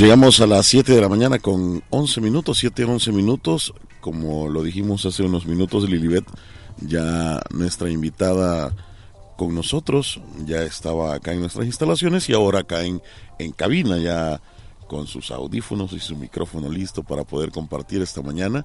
Llegamos a las 7 de la mañana con 11 minutos, 7, 11 minutos. Como lo dijimos hace unos minutos, Lilibet, ya nuestra invitada con nosotros, ya estaba acá en nuestras instalaciones y ahora acá en, en cabina, ya con sus audífonos y su micrófono listo para poder compartir esta mañana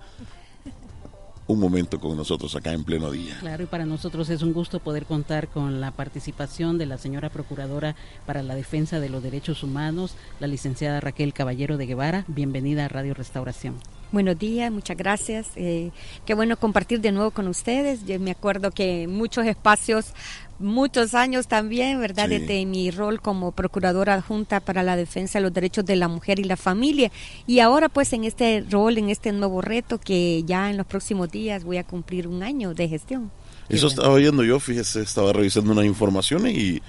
un momento con nosotros acá en pleno día. Claro, y para nosotros es un gusto poder contar con la participación de la señora Procuradora para la Defensa de los Derechos Humanos, la licenciada Raquel Caballero de Guevara. Bienvenida a Radio Restauración. Buenos días, muchas gracias. Eh, qué bueno compartir de nuevo con ustedes. Yo me acuerdo que muchos espacios muchos años también, ¿verdad? Desde mi rol como procuradora adjunta para la defensa de los derechos de la mujer y la familia. Y ahora pues en este rol, en este nuevo reto que ya en los próximos días voy a cumplir un año de gestión. Eso estaba viendo yo, fíjese, estaba revisando unas informaciones y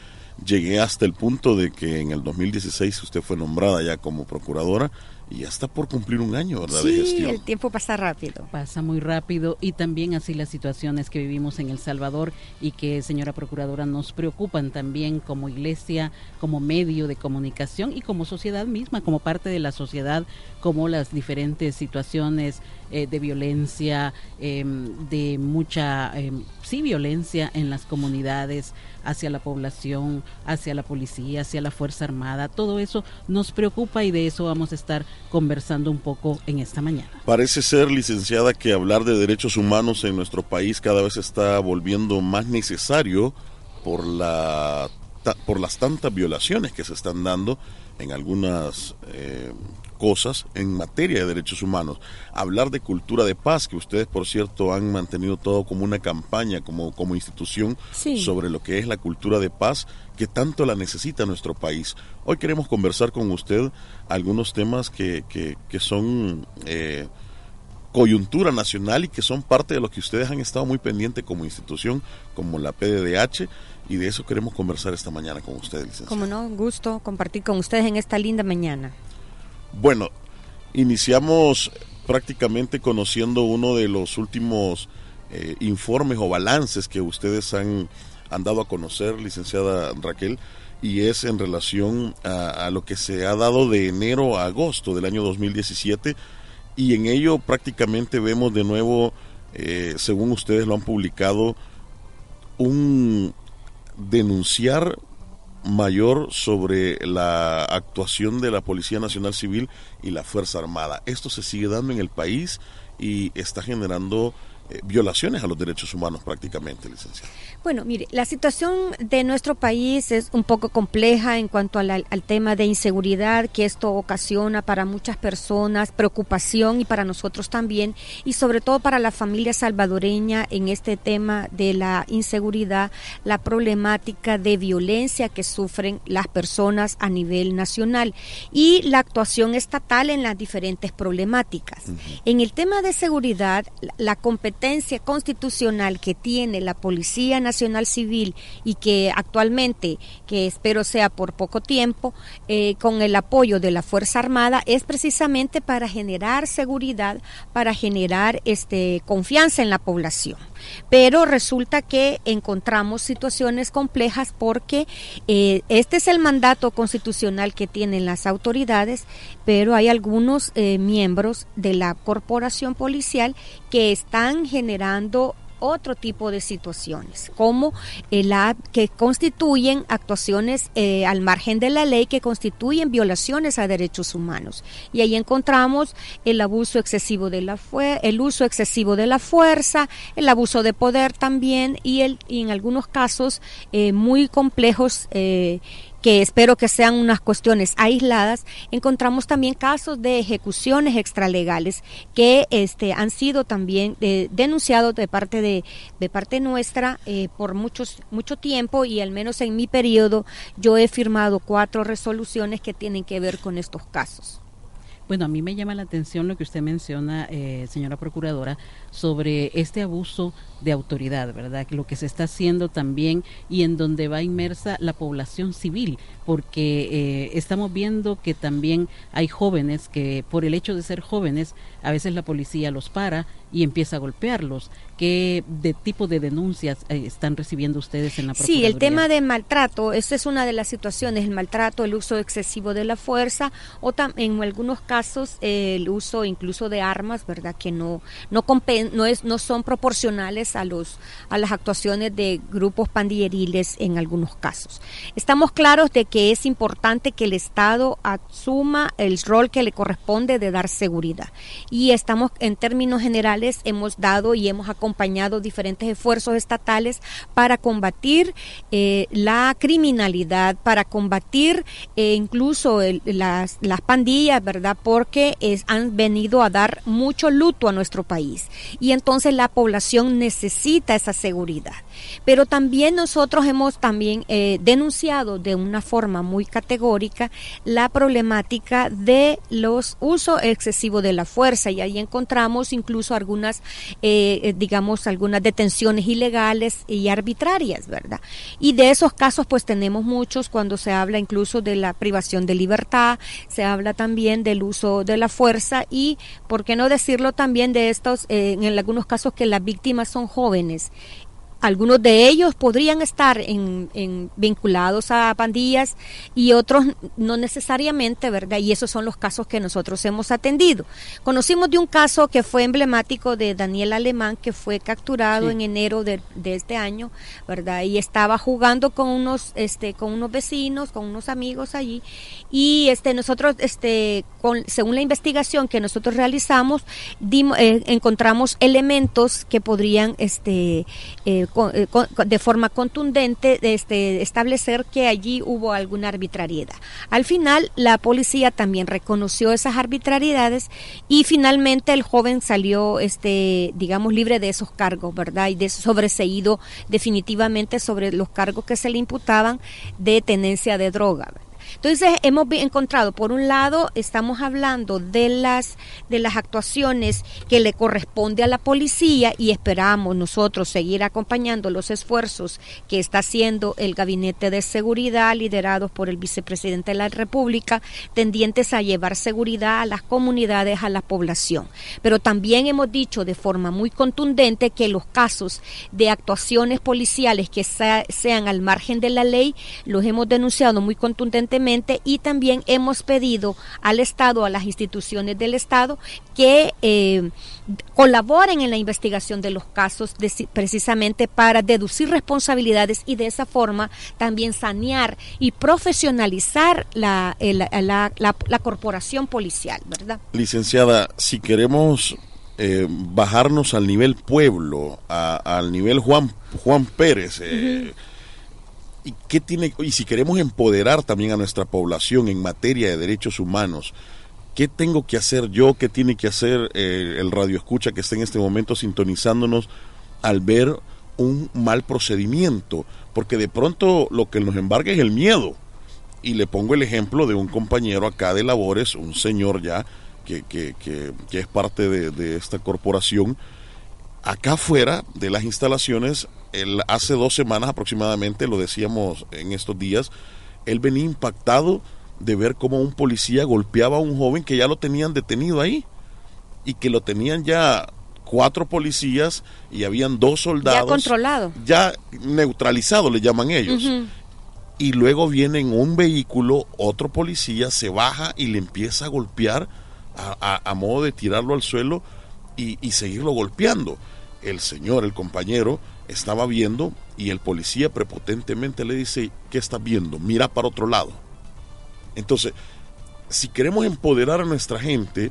llegué hasta el punto de que en el 2016 usted fue nombrada ya como procuradora y ya está por cumplir un año, ¿verdad? Sí, el tiempo pasa rápido. Pasa muy rápido y también así las situaciones que vivimos en El Salvador y que, señora Procuradora, nos preocupan también como iglesia, como medio de comunicación y como sociedad misma, como parte de la sociedad, como las diferentes situaciones eh, de violencia, em, de mucha, em, sí, violencia en las comunidades, hacia la población, hacia la policía, hacia la Fuerza Armada. Todo eso nos preocupa y de eso vamos a estar conversando un poco en esta mañana. Parece ser, licenciada, que hablar de derechos humanos en nuestro país cada vez está volviendo más necesario por la por las tantas violaciones que se están dando en algunas eh, cosas en materia de derechos humanos. Hablar de cultura de paz, que ustedes, por cierto, han mantenido todo como una campaña, como, como institución, sobre lo que es la cultura de paz, que tanto la necesita nuestro país. Hoy queremos conversar con usted algunos temas que, que, que son... Eh, coyuntura nacional y que son parte de lo que ustedes han estado muy pendientes como institución, como la PDDH, y de eso queremos conversar esta mañana con ustedes, licenciado. Como no, gusto compartir con ustedes en esta linda mañana. Bueno, iniciamos prácticamente conociendo uno de los últimos eh, informes o balances que ustedes han, han, dado a conocer, licenciada Raquel, y es en relación a, lo que se ha dado de enero a agosto del año 2017, y en ello prácticamente vemos de nuevo, eh, según ustedes lo han publicado, un denunciar mayor sobre la actuación de la Policía Nacional Civil y la Fuerza Armada. Esto se sigue dando en el país y está generando eh, violaciones a los derechos humanos prácticamente, licenciado. Bueno, mire, la situación de nuestro país es un poco compleja en cuanto al tema de inseguridad que esto ocasiona para muchas personas, preocupación y para nosotros también, y sobre todo para la familia salvadoreña en este tema de la inseguridad, la problemática de violencia que sufren las personas a nivel nacional y la actuación estatal en las diferentes problemáticas. En el tema de seguridad, la competencia competencia constitucional que tiene la Policía Nacional Civil y que actualmente, que espero sea por poco tiempo, eh, con el apoyo de la Fuerza Armada, es precisamente para generar seguridad, para generar este, confianza en la población. Pero resulta que encontramos situaciones complejas porque eh, este es el mandato constitucional que tienen las autoridades, pero hay algunos eh, miembros de la corporación policial que están generando otro tipo de situaciones, como el que constituyen actuaciones eh, al margen de la ley que constituyen violaciones a derechos humanos. Y ahí encontramos el abuso excesivo de la el uso excesivo de la fuerza, el abuso de poder también y, el, y en algunos casos eh, muy complejos eh, que espero que sean unas cuestiones aisladas, encontramos también casos de ejecuciones extralegales que este, han sido también eh, denunciados de parte de, de parte nuestra eh, por muchos, mucho tiempo y al menos en mi periodo yo he firmado cuatro resoluciones que tienen que ver con estos casos. Bueno, a mí me llama la atención lo que usted menciona, eh, señora Procuradora, sobre este abuso de autoridad, ¿verdad? Lo que se está haciendo también y en donde va inmersa la población civil, porque eh, estamos viendo que también hay jóvenes que por el hecho de ser jóvenes, a veces la policía los para y empieza a golpearlos. ¿Qué de tipo de denuncias eh, están recibiendo ustedes en la Sí, el tema de maltrato, esa es una de las situaciones, el maltrato, el uso excesivo de la fuerza o en algunos casos el uso incluso de armas, ¿verdad? Que no no no es no son proporcionales a los a las actuaciones de grupos pandilleriles en algunos casos. Estamos claros de que es importante que el Estado asuma el rol que le corresponde de dar seguridad. Y estamos en términos generales hemos dado y hemos acompañado diferentes esfuerzos estatales para combatir eh, la criminalidad, para combatir eh, incluso las, las, pandillas, ¿verdad? Porque han venido a dar mucho luto a nuestro país. Y entonces la población necesita esa seguridad. Pero también nosotros hemos también eh, denunciado de una forma muy categórica la problemática de los uso excesivo de la fuerza y ahí encontramos incluso algunas, eh, eh, digamos, algunas detenciones ilegales y arbitrarias, ¿verdad? Y de esos casos pues tenemos muchos cuando se habla incluso de la privación de libertad, se habla también del uso de la fuerza y, ¿por qué no decirlo también de estos, en algunos casos que las víctimas son jóvenes algunos de ellos podrían estar en, vinculados a pandillas y otros no necesariamente, ¿verdad? Y esos son los casos que nosotros hemos atendido. Conocimos de un caso que fue emblemático de Daniel Alemán, que fue capturado en enero de, este año, ¿verdad? Y estaba jugando con unos, este, con unos vecinos, con unos amigos allí. Y este, nosotros, este, con, según la investigación que nosotros realizamos, eh, encontramos elementos que podrían, este, eh, eh, de forma contundente este, establecer que allí hubo alguna arbitrariedad. Al final, la policía también reconoció esas arbitrariedades y finalmente el joven salió, este, digamos, libre de esos cargos, ¿verdad? Y de sobreseído definitivamente sobre los cargos que se le imputaban de tenencia de droga. Entonces hemos encontrado, por un lado, estamos hablando de las, de las actuaciones que le corresponde a la policía y esperamos nosotros seguir acompañando los esfuerzos que está haciendo el Gabinete de Seguridad liderado por el vicepresidente de la República, tendientes a llevar seguridad a las comunidades, a la población. Pero también hemos dicho de forma muy contundente que los casos de actuaciones policiales que sean al margen de la ley los hemos denunciado muy contundentemente y también hemos pedido al Estado, a las instituciones del Estado, que eh, colaboren en la investigación de los casos precisamente para deducir responsabilidades y de esa forma también sanear y profesionalizar la, la, la, corporación policial, ¿verdad? Licenciada, si queremos eh, bajarnos al nivel pueblo, al nivel Juan, Juan Pérez, eh, y qué tiene y si queremos empoderar también a nuestra población en materia de derechos humanos qué tengo que hacer yo qué tiene que hacer eh, el radio escucha que está en este momento sintonizándonos al ver un mal procedimiento porque de pronto lo que nos embarga es el miedo. Y le pongo el ejemplo de un compañero acá de labores un señor ya que, que, que, que es parte de, de esta corporación acá afuera de las instalaciones hace dos semanas aproximadamente, lo decíamos en estos días, él venía impactado de ver cómo un policía golpeaba a un joven que ya lo tenían detenido ahí y que lo tenían ya cuatro policías y habían dos soldados. Ya controlado. Ya neutralizado, le llaman ellos. Y luego viene en un vehículo, otro policía se baja y le empieza a golpear a, modo de tirarlo al suelo y, y seguirlo golpeando. El señor, el compañero, estaba viendo y el policía prepotentemente le dice, ¿qué estás viendo? Mira para otro lado. Entonces, si queremos empoderar a nuestra gente,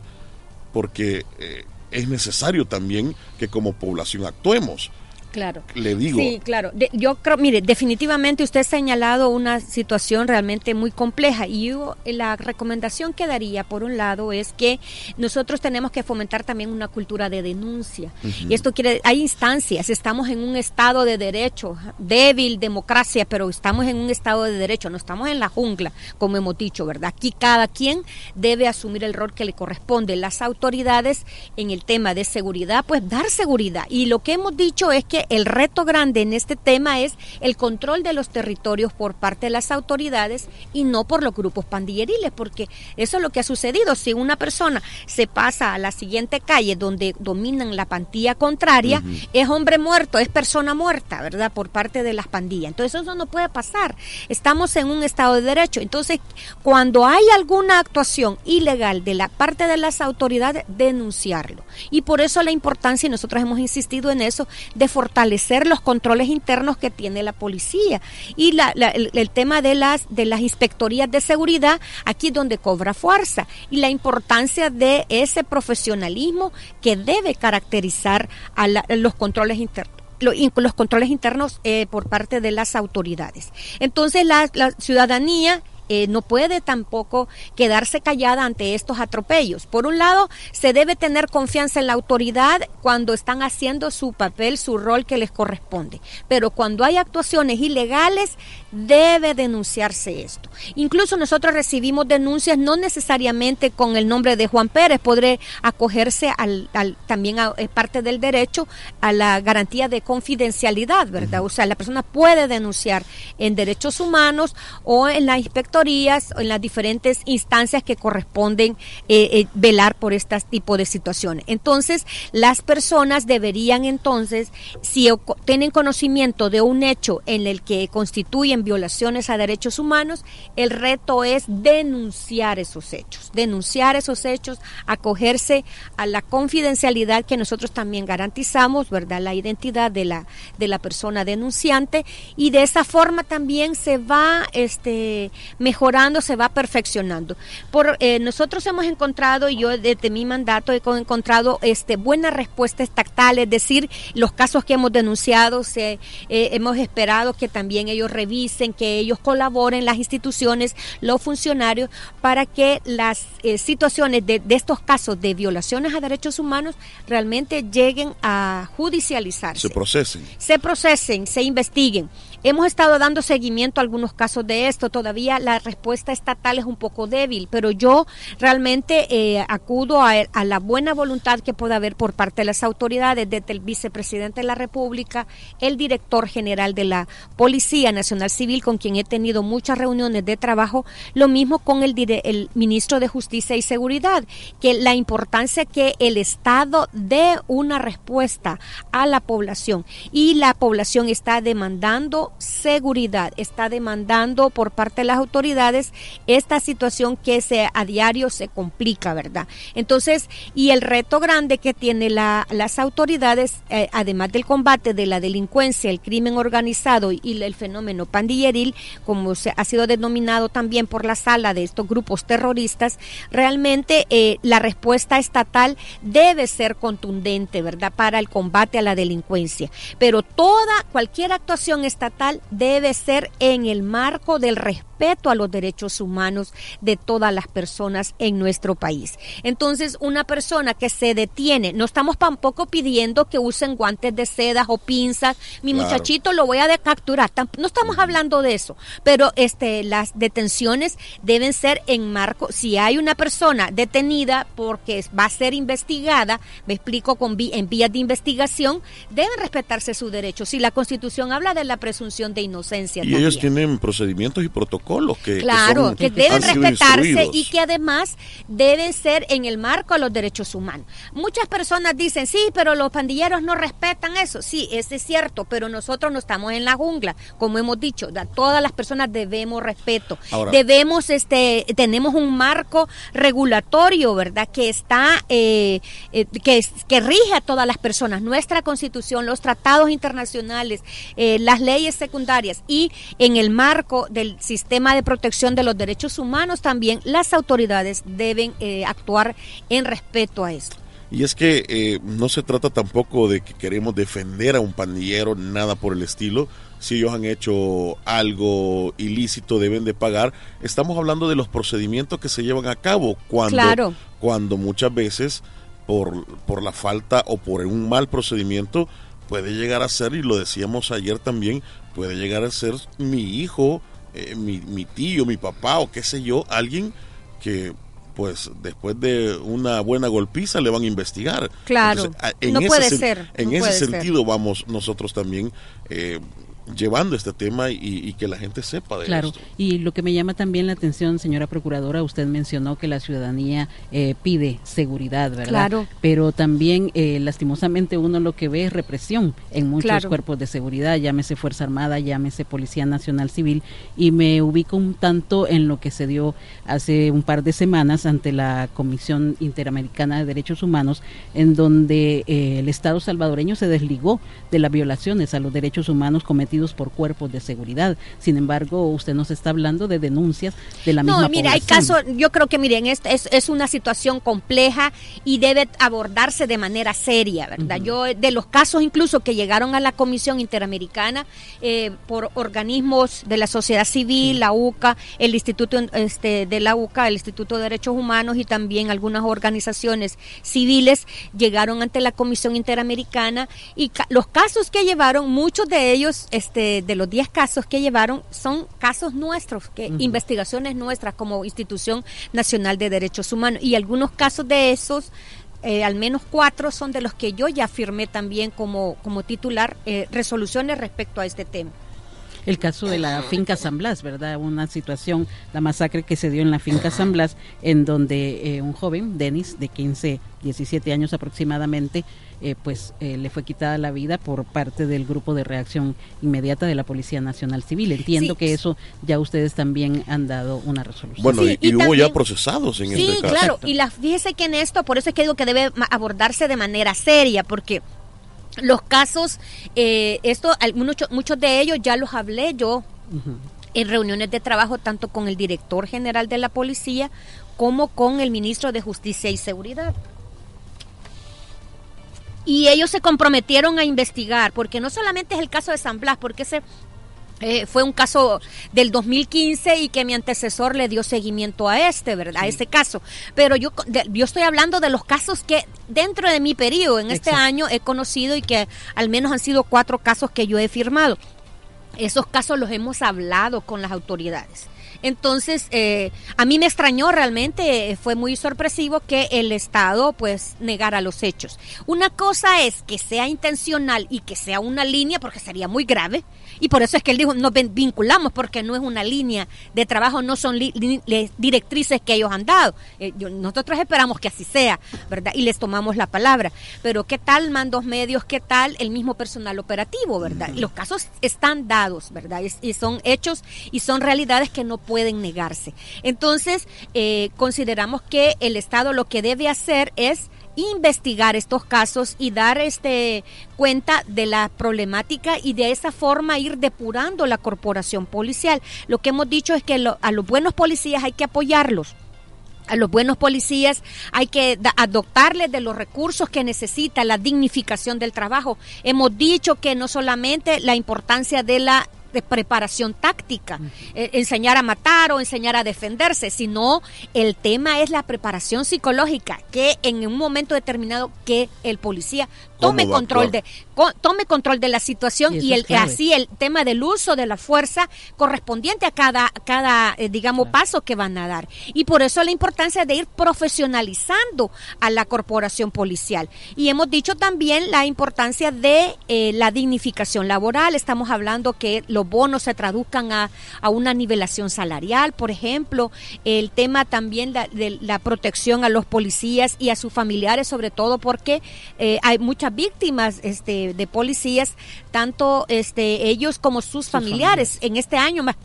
porque eh, es necesario también que como población actuemos. Claro. Le digo. Sí, claro. yo creo, mire, definitivamente usted ha señalado una situación realmente muy compleja y yo, la recomendación que daría, por un lado, es que nosotros tenemos que fomentar también una cultura de denuncia. Y esto quiere, hay instancias, estamos en un estado de derecho, débil, democracia, pero estamos en un estado de derecho, no estamos en la jungla, como hemos dicho, ¿verdad? Aquí cada quien debe asumir el rol que le corresponde. Las autoridades en el tema de seguridad, pues dar seguridad. Y lo que hemos dicho es que que el reto grande en este tema es el control de los territorios por parte de las autoridades y no por los grupos pandilleriles, porque eso es lo que ha sucedido. Si una persona se pasa a la siguiente calle donde dominan la pandilla contraria, es hombre muerto, es persona muerta, ¿verdad? Por parte de las pandillas. Entonces eso no puede pasar. Estamos en un Estado de Derecho. Entonces, cuando hay alguna actuación ilegal de la parte de las autoridades, denunciarlo. Y por eso la importancia, y nosotros hemos insistido en eso, de fortalecer los controles internos que tiene la policía. Y la, el, el, tema de las, de las inspectorías de seguridad, aquí donde cobra fuerza. Y la importancia de ese profesionalismo que debe caracterizar a, la, los controles internos los controles internos eh, por parte de las autoridades. Entonces la, la ciudadanía eh, no puede tampoco quedarse callada ante estos atropellos. Por un lado, se debe tener confianza en la autoridad cuando están haciendo su papel, su rol que les corresponde. Pero cuando hay actuaciones ilegales, debe denunciarse esto. Incluso nosotros recibimos denuncias no necesariamente con el nombre de Juan Pérez, podré acogerse al, al también a, es parte del derecho a la garantía de confidencialidad, ¿verdad? O sea, la persona puede denunciar en derechos humanos o en la inspectorías en las diferentes instancias que corresponden eh, eh, velar por este tipo de situaciones. Entonces, las personas deberían entonces, si tienen conocimiento de un hecho en el que constituyen violaciones a derechos humanos, el reto es denunciar esos hechos, denunciar esos hechos, acogerse a la confidencialidad que nosotros también garantizamos, ¿verdad? La identidad de la, de la persona denunciante y de esa forma también se va este, mejorando, se va perfeccionando. Por, eh, nosotros hemos encontrado, y yo desde mi mandato he encontrado este, buena respuesta estatal, es decir, los casos que hemos denunciado, se, eh, hemos esperado que también ellos revisen en que ellos colaboren, las instituciones, los funcionarios, para que las eh, situaciones de, de, estos casos de violaciones a derechos humanos realmente lleguen a judicializarse. Se procesen. Se procesen, se investiguen. Hemos estado dando seguimiento a algunos casos de esto. Todavía la respuesta estatal es un poco débil, pero yo realmente eh, acudo a, la buena voluntad que pueda haber por parte de las autoridades, desde el vicepresidente de la República, el director general de la Policía Nacional Civil, con quien he tenido muchas reuniones de trabajo, lo mismo con el, el ministro de Justicia y Seguridad, que la importancia que el Estado dé una respuesta a la población y la población está demandando seguridad, está demandando por parte de las autoridades esta situación que se a diario se complica, ¿verdad? Entonces, y el reto grande que tiene la, las autoridades, eh, además del combate de la delincuencia, el crimen organizado y, y el fenómeno pandilleril, como se ha sido denominado también por la sala de estos grupos terroristas, realmente eh, la respuesta estatal debe ser contundente, ¿verdad? Para el combate a la delincuencia. Pero toda, cualquier actuación estatal debe ser en el marco del respeto a los derechos humanos de todas las personas en nuestro país. Entonces, una persona que se detiene, no estamos tampoco pidiendo que usen guantes de seda o pinzas, mi claro. muchachito lo voy a capturar, no estamos hablando de eso, pero este las detenciones deben ser en marco, si hay una persona detenida porque va a ser investigada, me explico con en vías de investigación, deben respetarse sus derechos. Si la Constitución habla de la presunción de inocencia. Y también. ellos tienen procedimientos y protocolos que, claro, que, son, que deben respetarse y que además deben ser en el marco de los derechos humanos. Muchas personas dicen, sí, pero los pandilleros no respetan eso. Sí, eso es cierto, pero nosotros no estamos en la jungla, como hemos dicho, todas las personas debemos respeto. Ahora, debemos, este, tenemos un marco regulatorio, ¿verdad? Que está, eh, eh, que, que rige a todas las personas. Nuestra constitución, los tratados internacionales, eh, las leyes secundarias secundarias y en el marco del sistema de protección de los derechos humanos también las autoridades deben eh, actuar en respeto a esto. Y es que eh, no se trata tampoco de que queremos defender a un pandillero, nada por el estilo. Si ellos han hecho algo ilícito, deben de pagar. Estamos hablando de los procedimientos que se llevan a cabo cuando, claro. cuando muchas veces por, por la falta o por un mal procedimiento puede llegar a ser, y lo decíamos ayer también, puede llegar a ser mi hijo, eh, mi, mi, tío, mi papá o qué sé yo, alguien que pues después de una buena golpiza le van a investigar. Claro, no puede ser. En ese sentido vamos nosotros también eh, llevando este tema y, que la gente sepa de claro. Y lo que me llama también la atención, señora procuradora, usted mencionó que la ciudadanía eh, pide seguridad, ¿verdad? Claro. Pero también, eh, lastimosamente, uno lo que ve es represión en muchos cuerpos de seguridad, llámese Fuerza Armada, llámese Policía Nacional Civil, y me ubico un tanto en lo que se dio hace un par de semanas ante la Comisión Interamericana de Derechos Humanos, en donde eh, el Estado salvadoreño se desligó de las violaciones a los derechos humanos cometidos por cuerpos de seguridad. Sin embargo, usted nos está hablando de denuncias de la misma No, mire, hay casos, yo creo que miren, es, es, una situación compleja y debe abordarse de manera seria, ¿verdad? Yo, de los casos incluso que llegaron a la Comisión Interamericana eh, por organismos de la sociedad civil, la UCA, el Instituto este, de la UCA, el Instituto de Derechos Humanos y también algunas organizaciones civiles llegaron ante la Comisión Interamericana y los casos que llevaron, muchos de ellos este, de los 10 casos que llevaron son casos nuestros, que investigaciones nuestras como Institución Nacional de Derechos Humanos. Y algunos casos de esos, eh, al menos cuatro, son de los que yo ya firmé también como, como titular eh, resoluciones respecto a este tema el caso de la finca San Blas, ¿verdad? Una situación, la masacre que se dio en la finca San Blas, en donde eh, un joven, Denis, de 15, 17 años aproximadamente, eh, pues eh, le fue quitada la vida por parte del grupo de reacción inmediata de la Policía Nacional Civil. Entiendo que eso ya ustedes también han dado una resolución. Bueno, y, hubo ya procesados en este caso. Sí, claro, y la, fíjese que en esto, por eso es que digo que debe abordarse de manera seria, porque los casos, eh, esto, muchos, muchos de ellos ya los hablé yo en reuniones de trabajo, tanto con el director general de la policía como con el ministro de Justicia y Seguridad. Y ellos se comprometieron a investigar, porque no solamente es el caso de San Blas, porque ese eh, fue un caso del 2015 y que mi antecesor le dio seguimiento a este, ¿verdad? A este caso. Pero yo, yo estoy hablando de los casos que dentro de mi periodo, en este año, he conocido y que al menos han sido cuatro casos que yo he firmado. Esos casos los hemos hablado con las autoridades. Entonces, eh, a mí me extrañó realmente, eh, fue muy sorpresivo que el Estado pues negara los hechos. Una cosa es que sea intencional y que sea una línea, porque sería muy grave, y por eso es que él dijo, nos vinculamos porque no es una línea de trabajo, no son directrices que ellos han dado. Eh, nosotros esperamos que así sea, ¿verdad? Y les tomamos la palabra. Pero ¿qué tal mandos medios? ¿Qué tal el mismo personal operativo, ¿verdad? los casos están dados, ¿verdad? Y, son hechos y son realidades que no pueden negarse. Entonces, eh, consideramos que el Estado lo que debe hacer es investigar estos casos y dar este cuenta de la problemática y de esa forma ir depurando la corporación policial. Lo que hemos dicho es que a los buenos policías hay que apoyarlos. A los buenos policías hay que adoptarles de los recursos que necesita la dignificación del trabajo. Hemos dicho que no solamente la importancia de la de preparación táctica, eh, enseñar a matar o enseñar a defenderse, sino el tema es la preparación psicológica, que en un momento determinado que el policía tome control de tome control de la situación y, el, así el tema del uso de la fuerza correspondiente a cada cada eh, digamos paso que van a dar. Y por eso la importancia de ir profesionalizando a la corporación policial. Y hemos dicho también la importancia de eh, la dignificación laboral. Estamos hablando que los bonos se traduzcan a, a una nivelación salarial por ejemplo el tema también de la protección a los policías y a sus familiares sobre todo porque eh, hay muchas víctimas este, de policías, tanto este, ellos como sus, familiares. En este año, más,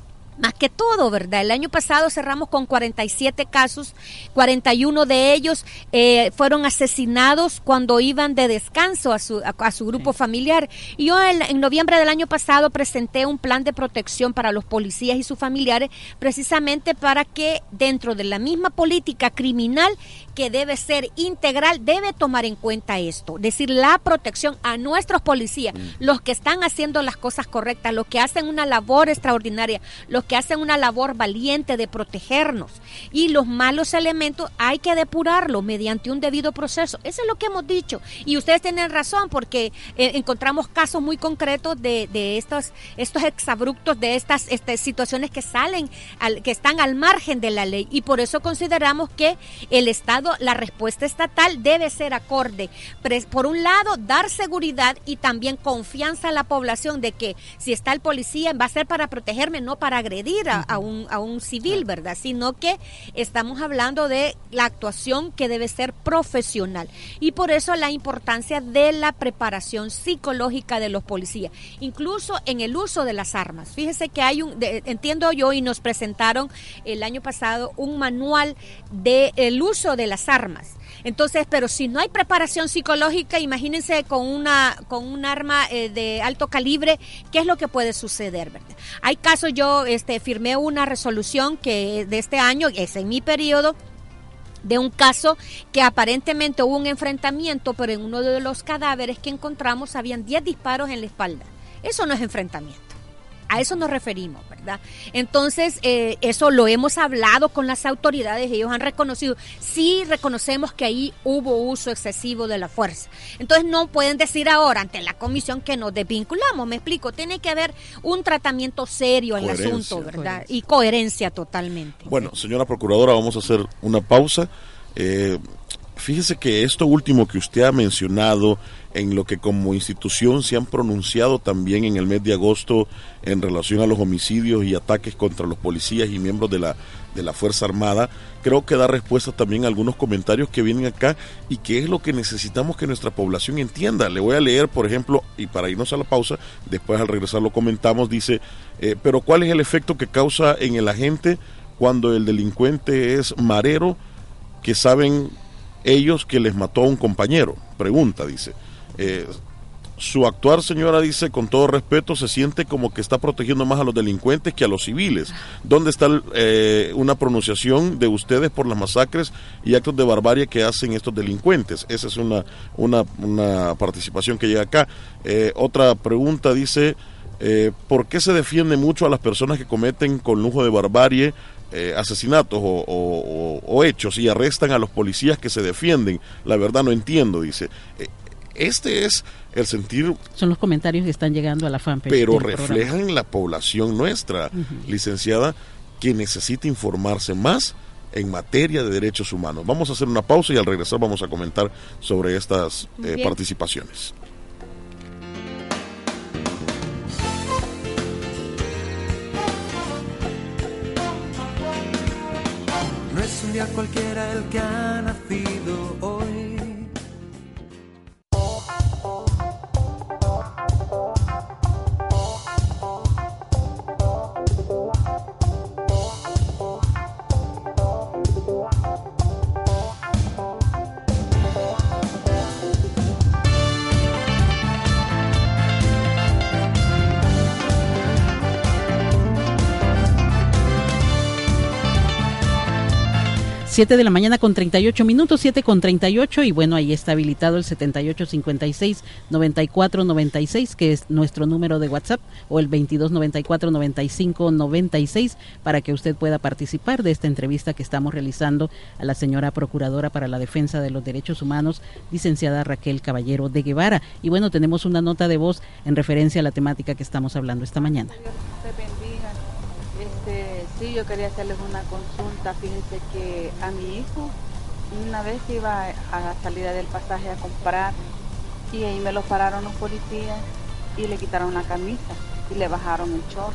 más que todo, ¿verdad? El año pasado cerramos con 47 casos, 41 de ellos eh, fueron asesinados cuando iban de descanso a su, a, su grupo familiar. Y yo en, noviembre del año pasado presenté un plan de protección para los policías y sus familiares, precisamente para que dentro de la misma política criminal que debe ser integral, debe tomar en cuenta esto, decir, la protección a nuestros policías, mm. los que están haciendo las cosas correctas, los que hacen una labor extraordinaria, los que hacen una labor valiente de protegernos. Y los malos elementos hay que depurarlos mediante un debido proceso. Eso es lo que hemos dicho. Y ustedes tienen razón porque eh, encontramos casos muy concretos de, de estos, estos exabruptos, de estas este, situaciones que salen, al, que están al margen de la ley. Y por eso consideramos que el Estado, la respuesta estatal debe ser acorde. Por un lado, dar seguridad y también confianza a la población de que si está el policía va a ser para protegerme, no para agredir a, un, a un civil, ¿verdad? Sino que estamos hablando de la actuación que debe ser profesional. Y por eso la importancia de la preparación psicológica de los policías, incluso en el uso de las armas. Fíjese que hay un, entiendo yo, y nos presentaron el año pasado un manual del el uso de las armas. Entonces, pero si no hay preparación psicológica, imagínense con una con un arma eh, de alto calibre, ¿qué es lo que puede suceder? Hay casos, yo este, firmé una resolución que de este año, es en mi periodo, de un caso que aparentemente hubo un enfrentamiento, pero en uno de los cadáveres que encontramos habían 10 disparos en la espalda. Eso no es enfrentamiento. A eso nos referimos, ¿verdad? Entonces, eh, eso lo hemos hablado con las autoridades, ellos han reconocido, sí reconocemos que ahí hubo uso excesivo de la fuerza. Entonces, no pueden decir ahora ante la comisión que nos desvinculamos, me explico, tiene que haber un tratamiento serio en el asunto, ¿verdad? Y coherencia totalmente. Bueno, señora Procuradora, vamos a hacer una pausa. Eh, fíjese que esto último que usted ha mencionado, en lo que como institución se han pronunciado también en el mes de agosto en relación a los homicidios y ataques contra los policías y miembros de la, de la Fuerza Armada, creo que da respuesta también a algunos comentarios que vienen acá y que es lo que necesitamos que nuestra población entienda. Le voy a leer, por ejemplo, y para irnos a la pausa, después al regresar lo comentamos, dice, eh, pero ¿cuál es el efecto que causa en el agente cuando el delincuente es marero que saben ellos que les mató a un compañero? Pregunta, dice. Eh, su actuar, señora, dice con todo respeto, se siente como que está protegiendo más a los delincuentes que a los civiles. ¿Dónde está eh, una pronunciación de ustedes por las masacres y actos de barbarie que hacen estos delincuentes? Esa es una, una, participación que llega acá. Eh, otra pregunta dice, ¿por qué se defiende mucho a las personas que cometen con lujo de barbarie asesinatos o, o, hechos y arrestan a los policías que se defienden. La verdad no entiendo, dice. Este es el sentir... Son los comentarios que están llegando a la fanpage. Pero reflejan la población nuestra, licenciada, que necesita informarse más en materia de derechos humanos. Vamos a hacer una pausa y al regresar vamos a comentar sobre estas eh, participaciones. No es un día cualquiera el que ha nacido hoy Siete de la mañana con 38 minutos, 7 con 38 y bueno, ahí está habilitado el 7856-9496 que es nuestro número de WhatsApp o el 2294-9596 para que usted pueda participar de esta entrevista que estamos realizando a la señora Procuradora para la Defensa de los Derechos Humanos, licenciada Raquel Caballero de Guevara. Y bueno, tenemos una nota de voz en referencia a la temática que estamos hablando esta mañana. Sí, yo quería hacerles una consulta. Fíjense que a mi hijo una vez iba a la salida del pasaje a comprar y ahí me lo pararon los policías y le quitaron la camisa y le bajaron el short.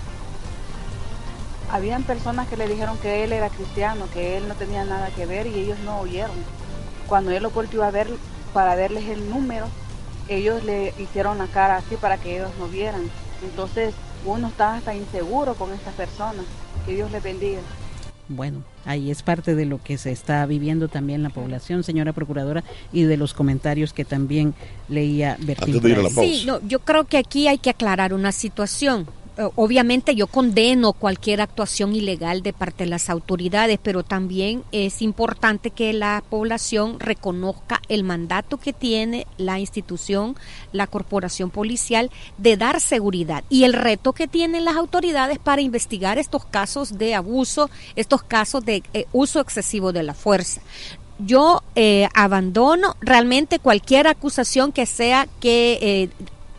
Habían personas que le dijeron que él era cristiano, que él no tenía nada que ver y ellos no oyeron. Cuando él lo volvió a ver para verles el número, ellos le hicieron la cara así para que ellos no vieran. Entonces uno está hasta inseguro con estas personas. Que Dios le bendiga. Bueno, ahí es parte de lo que se está viviendo también la población, señora procuradora, y de los comentarios que también leía Bertín. Sí, no, yo creo que aquí hay que aclarar una situación. Eh, obviamente yo condeno cualquier actuación ilegal de parte de las autoridades, pero también es importante que la población reconozca el mandato que tiene la institución, la corporación policial, de dar seguridad y el reto que tienen las autoridades para investigar estos casos de abuso, estos casos de eh, uso excesivo de la fuerza. Yo eh, abandono realmente cualquier acusación que sea que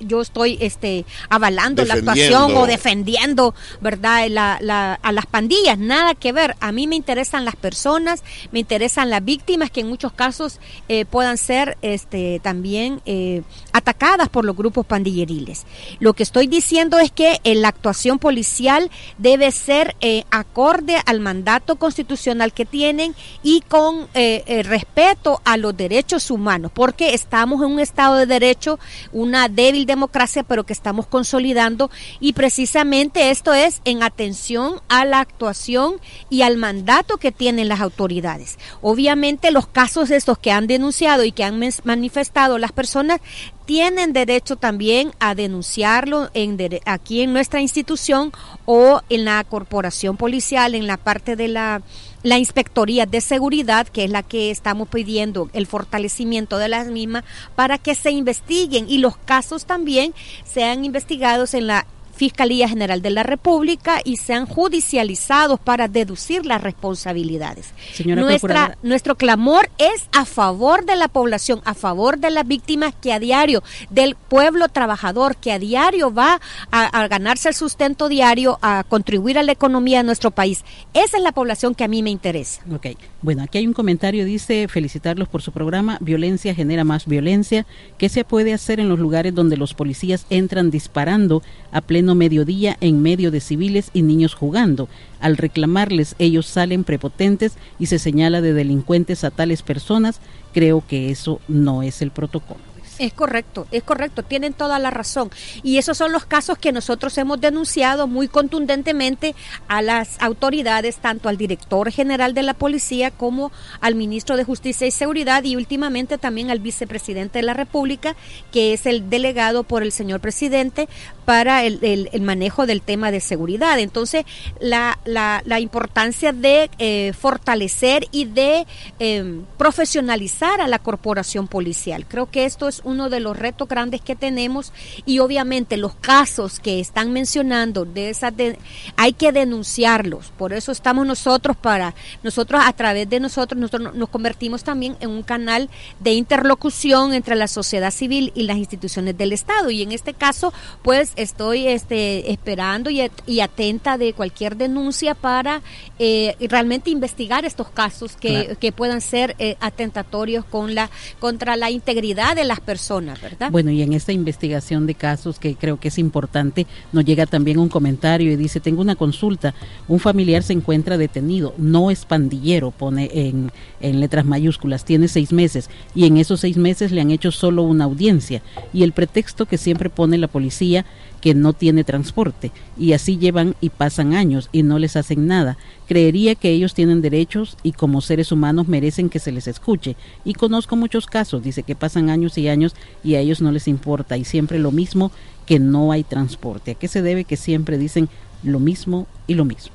yo estoy este avalando la actuación o defendiendo. verdad la, a las pandillas nada que ver. A mí me interesan las personas me interesan las víctimas que en muchos casos eh, puedan ser este también eh, atacadas por los grupos pandilleriles. Lo que estoy diciendo es que eh, la actuación policial debe ser acorde al mandato constitucional que tienen y con respeto a los derechos humanos porque estamos en un estado de derecho una débil democracia, pero que estamos consolidando y precisamente esto es en atención a la actuación y al mandato que tienen las autoridades. Obviamente los casos estos que han denunciado y que han manifestado las personas tienen derecho también a denunciarlo en, aquí en nuestra institución o en la corporación policial, en la parte de la la Inspectoría de Seguridad, que es la que estamos pidiendo el fortalecimiento de las mismas, para que se investiguen. Y los casos también sean investigados en la Fiscalía General de la República y sean judicializados para deducir las responsabilidades. Nuestra, nuestro clamor es a favor de la población, a favor de las víctimas que a diario, del pueblo trabajador que a diario va a, ganarse el sustento diario, a contribuir a la economía de nuestro país. Esa es la población que a mí me interesa. Ok, bueno, aquí hay un comentario, dice, felicitarlos por su programa, violencia genera más violencia. ¿Qué se puede hacer en los lugares donde los policías entran disparando a pleno mediodía en medio de civiles y niños jugando. Al reclamarles, ellos salen prepotentes y se señala de delincuentes a tales personas. Creo que eso no es el protocolo. Es correcto, es correcto, tienen toda la razón. Y esos son los casos que nosotros hemos denunciado muy contundentemente a las autoridades, tanto al director general de la policía como al ministro de Justicia y Seguridad y últimamente también al vicepresidente de la República, que es el delegado por el señor presidente para el, manejo del tema de seguridad. Entonces, la, la, importancia de eh, fortalecer y de eh, profesionalizar a la corporación policial. Creo que esto es uno de los retos grandes que tenemos y obviamente los casos que están mencionando de esas hay que denunciarlos. Por eso estamos nosotros para nosotros a través de nosotros nosotros nos convertimos también en un canal de interlocución entre la sociedad civil y las instituciones del Estado y en este caso pues estoy este esperando y, atenta de cualquier denuncia para eh, realmente investigar estos casos que, que puedan ser eh, atentatorios con la contra la integridad de las personas ¿verdad? Bueno, y en esta investigación de casos que creo que es importante, nos llega también un comentario y dice, tengo una consulta, un familiar se encuentra detenido, no es pandillero, pone en, en letras mayúsculas, tiene seis meses y en esos seis meses le han hecho solo una audiencia. Y el pretexto que siempre pone la policía que no tiene transporte y así llevan y pasan años y no les hacen nada. Creería que ellos tienen derechos y como seres humanos merecen que se les escuche. Y conozco muchos casos, dice que pasan años y años y a ellos no les importa y siempre lo mismo que no hay transporte. ¿A qué se debe que siempre dicen lo mismo y lo mismo?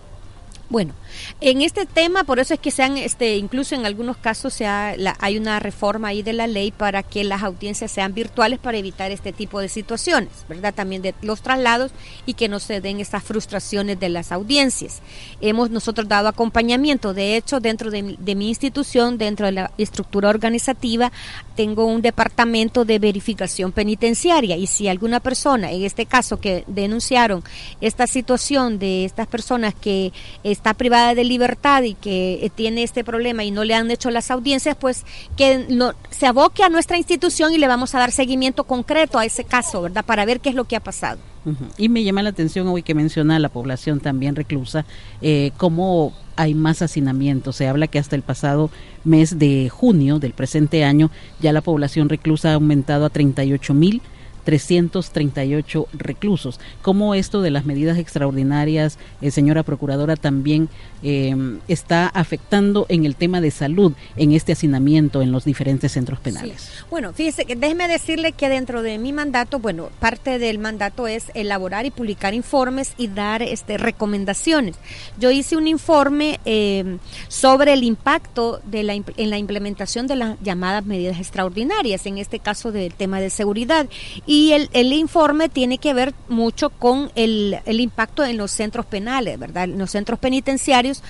Bueno, en este tema, por eso es que se han, este, incluso en algunos casos se hay una reforma ahí de la ley para que las audiencias sean virtuales para evitar este tipo de situaciones, ¿verdad? También de los traslados y que no se den estas frustraciones de las audiencias. Hemos nosotros dado acompañamiento, de hecho, dentro de, de mi institución, dentro de la estructura organizativa, tengo un departamento de verificación penitenciaria y si alguna persona, en este caso que denunciaron esta situación de estas personas que está privada de libertad y que eh, tiene este problema y no le han hecho las audiencias, pues que no, se aboque a nuestra institución y le vamos a dar seguimiento concreto a ese caso, ¿verdad? Para ver qué es lo que ha pasado. Y me llama la atención hoy que menciona la población también reclusa, eh, cómo hay más hacinamiento. Se habla que hasta el pasado mes de junio del presente año ya la población reclusa ha aumentado a 38 mil 338 reclusos. ¿Cómo esto de las medidas extraordinarias, eh, señora Procuradora, también eh, está afectando en el tema de salud en este hacinamiento en los diferentes centros penales? Bueno, fíjese que déjeme decirle que dentro de mi mandato, bueno, parte del mandato es elaborar y publicar informes y dar este, recomendaciones. Yo hice un informe eh, sobre el impacto de la, en la implementación de las llamadas medidas extraordinarias, en este caso del tema de seguridad. Y el, el informe tiene que ver mucho con el, el impacto en los centros penales, ¿verdad? En los centros penitenciarios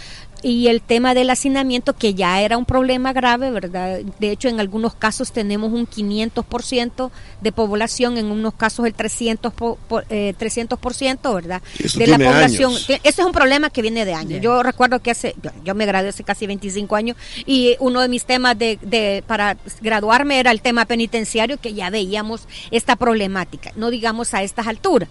y el tema del hacinamiento que ya era un problema grave, ¿verdad? De hecho, en algunos casos tenemos un 500% de población, en unos casos el 300%, por, eh, 300% ¿verdad? de la población. Años. Eso es un problema que viene de años. Yeah. Yo recuerdo que hace, yo, yo, me gradué hace casi 25 años y uno de mis temas de, de, para graduarme era el tema penitenciario, que ya veíamos esta problemática, no digamos a estas alturas.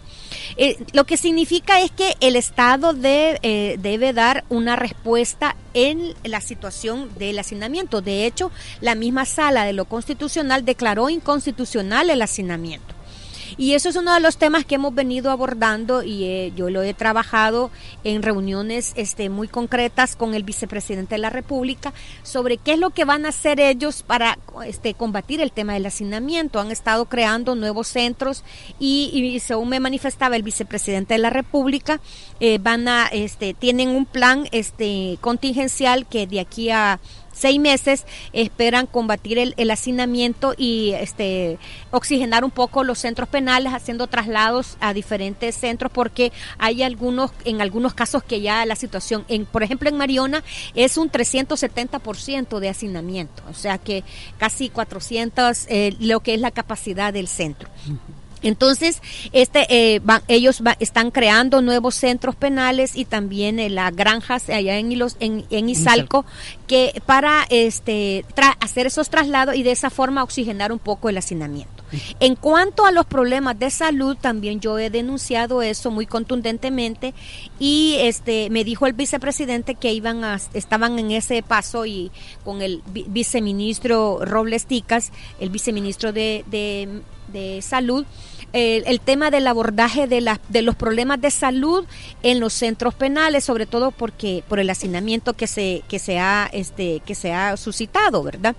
Eh, lo que significa es que el Estado de, eh, debe dar una respuesta en la situación del hacinamiento. De hecho, la misma sala de lo constitucional declaró inconstitucional el hacinamiento. Y eso es uno de los temas que hemos venido abordando y eh, yo lo he trabajado en reuniones este, muy concretas con el vicepresidente de la República sobre qué es lo que van a hacer ellos para este, combatir el tema del hacinamiento. Han estado creando nuevos centros y, según me manifestaba el vicepresidente de la República, eh, van a, este, tienen un plan este, contingencial que de aquí a seis meses esperan combatir el, hacinamiento y este oxigenar un poco los centros penales haciendo traslados a diferentes centros porque hay algunos en algunos casos que ya la situación en por ejemplo en Mariona es un 370% de hacinamiento o sea que casi 400 eh, lo que es la capacidad del centro. Entonces, este, eh, van, ellos va, están creando nuevos centros penales y también eh, las granjas allá en, Hilos, en, en Izalco, que para este, hacer esos traslados y de esa forma oxigenar un poco el hacinamiento. En cuanto a los problemas de salud, también yo he denunciado eso muy contundentemente y este me dijo el vicepresidente que iban a, estaban en ese paso y con el viceministro Robles Ticas, el viceministro de, de, de salud, el, tema del abordaje de, la, de los problemas de salud en los centros penales, sobre todo porque por el hacinamiento que se que se ha este que se ha suscitado, ¿verdad?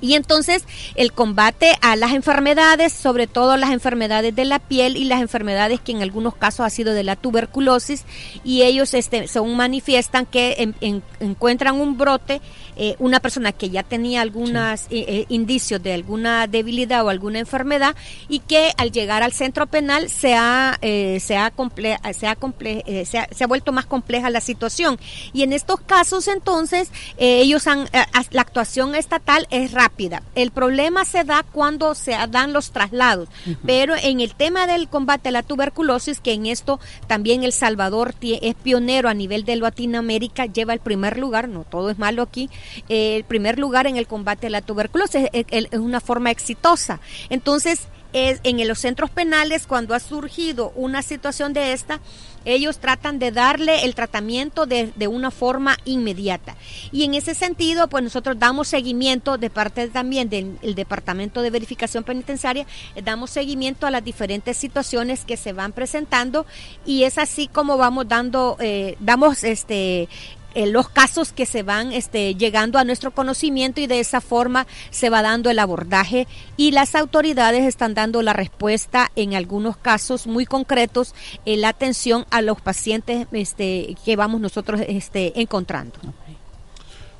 Y entonces el combate a las enfermedades, sobre todo las enfermedades de la piel y las enfermedades que en algunos casos ha sido de la tuberculosis, y ellos este, según manifiestan que en, en, encuentran un brote, eh, una persona que ya tenía algunos sí. eh, indicios de alguna debilidad o alguna enfermedad, y que al llegar al centro penal se ha, eh, se ha, comple se, ha comple eh, se, ha, se ha vuelto más compleja la situación. Y en estos casos entonces eh, ellos han, la actuación estatal es rápida rápida. El problema se da cuando se dan los traslados, uh -huh. pero en el tema del combate a la tuberculosis, que en esto también El Salvador es pionero a nivel de Latinoamérica, lleva el primer lugar, no todo es malo aquí, eh, el primer lugar en el combate a la tuberculosis, es, es, es una forma exitosa. Entonces, es, en los centros penales, cuando ha surgido una situación de esta, ellos tratan de darle el tratamiento de, de, una forma inmediata. Y en ese sentido, pues nosotros damos seguimiento de parte también del Departamento de Verificación Penitenciaria, eh, damos seguimiento a las diferentes situaciones que se van presentando y es así como vamos dando, eh, damos este eh, los casos que se van este, llegando a nuestro conocimiento y de esa forma se va dando el abordaje y las autoridades están dando la respuesta en algunos casos muy concretos en la atención a los pacientes este, que vamos nosotros este, encontrando.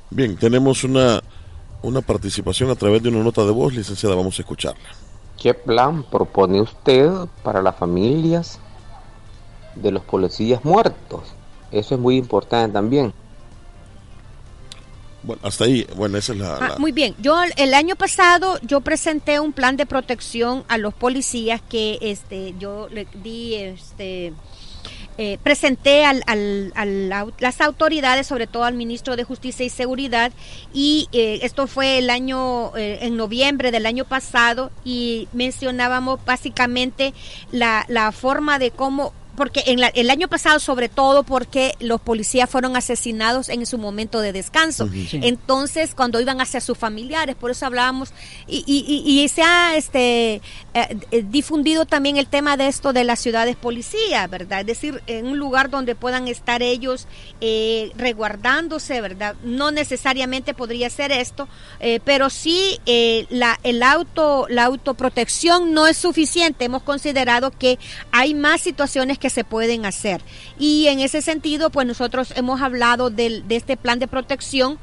Bien, tenemos una, una participación a través de una nota de voz, licenciada, vamos a escucharla. ¿Qué plan propone usted para las familias de los policías muertos? Eso es muy importante también. Bueno, hasta ahí, bueno, esa es la, ah, Muy bien, yo el año pasado yo presenté un plan de protección a los policías que este yo le di este eh, presenté al, al, al, a las autoridades, sobre todo al ministro de Justicia y Seguridad, y eh, esto fue el año, eh, en noviembre del año pasado, y mencionábamos básicamente la, la forma de cómo porque en la- el año pasado sobre todo porque los policías fueron asesinados en su momento de descanso. Sí. Entonces, cuando iban hacia sus familiares, por eso hablábamos, y, y- y- y se ha este, eh, eh, difundido también el tema de esto de las ciudades policía, ¿verdad? Es decir, en un lugar donde puedan estar ellos eh, resguardándose, ¿verdad? No necesariamente podría ser esto, eh, pero sí eh, la, el auto, la autoprotección no es suficiente. Hemos considerado que hay más situaciones que se pueden hacer. Y en ese sentido, pues nosotros hemos hablado del- de este plan de protección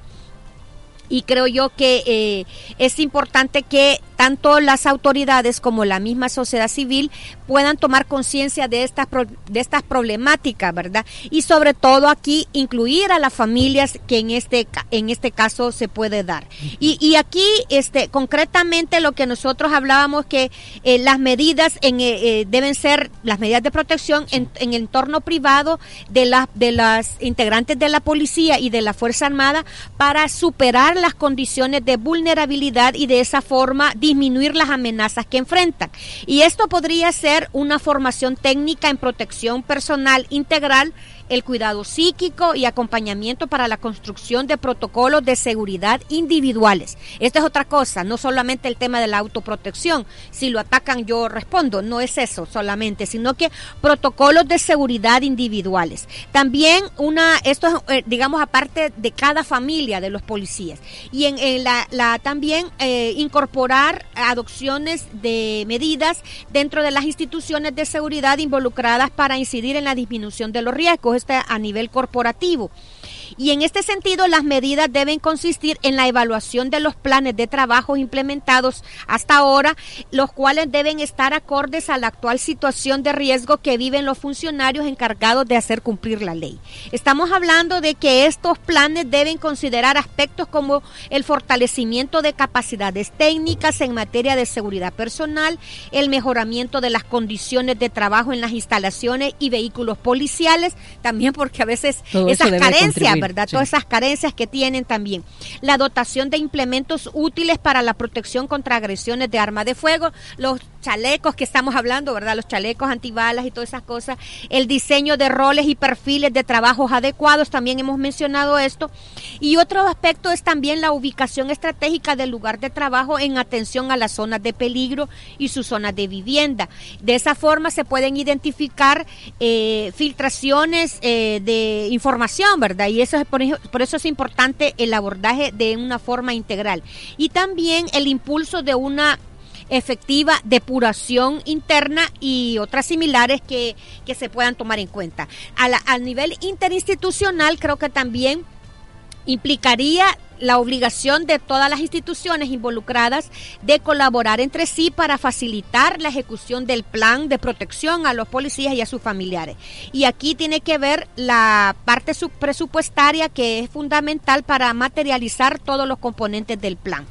y creo yo que eh, es importante que tanto las autoridades como la misma sociedad civil puedan tomar conciencia de estas de estas problemáticas, ¿verdad? Y sobre todo aquí incluir a las familias que en este en este caso se puede dar. Y, y aquí este concretamente lo que nosotros hablábamos que eh, las medidas en, eh, eh, deben ser las medidas de protección en, en el entorno privado de las de las integrantes de la policía y de la fuerza armada para superar las condiciones de vulnerabilidad y de esa forma disminuir las amenazas que enfrentan. Y esto podría ser una formación técnica en protección personal integral el cuidado psíquico y acompañamiento para la construcción de protocolos de seguridad individuales. Esta es otra cosa, no solamente el tema de la autoprotección. Si lo atacan yo respondo, no es eso solamente, sino que protocolos de seguridad individuales. También una, esto es, eh, digamos, aparte de cada familia de los policías. Y en, la también eh, incorporar adopciones de medidas dentro de las instituciones de seguridad involucradas para incidir en la disminución de los riesgos, a nivel corporativo. Y en este sentido, las medidas deben consistir en la evaluación de los planes de trabajo implementados hasta ahora, los cuales deben estar acordes a la actual situación de riesgo que viven los funcionarios encargados de hacer cumplir la ley. Estamos hablando de que estos planes deben considerar aspectos como el fortalecimiento de capacidades técnicas en materia de seguridad personal, el mejoramiento de las condiciones de trabajo en las instalaciones y vehículos policiales, también porque a veces Todo esas carencias, ¿verdad? Todas esas carencias que tienen también. La dotación de implementos útiles para la protección contra agresiones de arma de fuego, los chalecos que estamos hablando, ¿verdad? Los chalecos antibalas y todas esas cosas, el diseño de roles y perfiles de trabajos adecuados, también hemos mencionado esto. Y otro aspecto es también la ubicación estratégica del lugar de trabajo en atención a las zonas de peligro y sus zonas de vivienda. De esa forma se pueden identificar eh, filtraciones eh, de información, ¿verdad? Y eso es por, por eso es importante el abordaje de una forma integral. Y también el impulso de una efectiva depuración interna y otras similares que, que se puedan tomar en cuenta. A la- al nivel interinstitucional creo que también implicaría la obligación de todas las instituciones involucradas de colaborar entre sí para facilitar la ejecución del plan de protección a los policías y a sus familiares. Y aquí tiene que ver la parte presupuestaria que es fundamental para materializar todos los componentes del plan.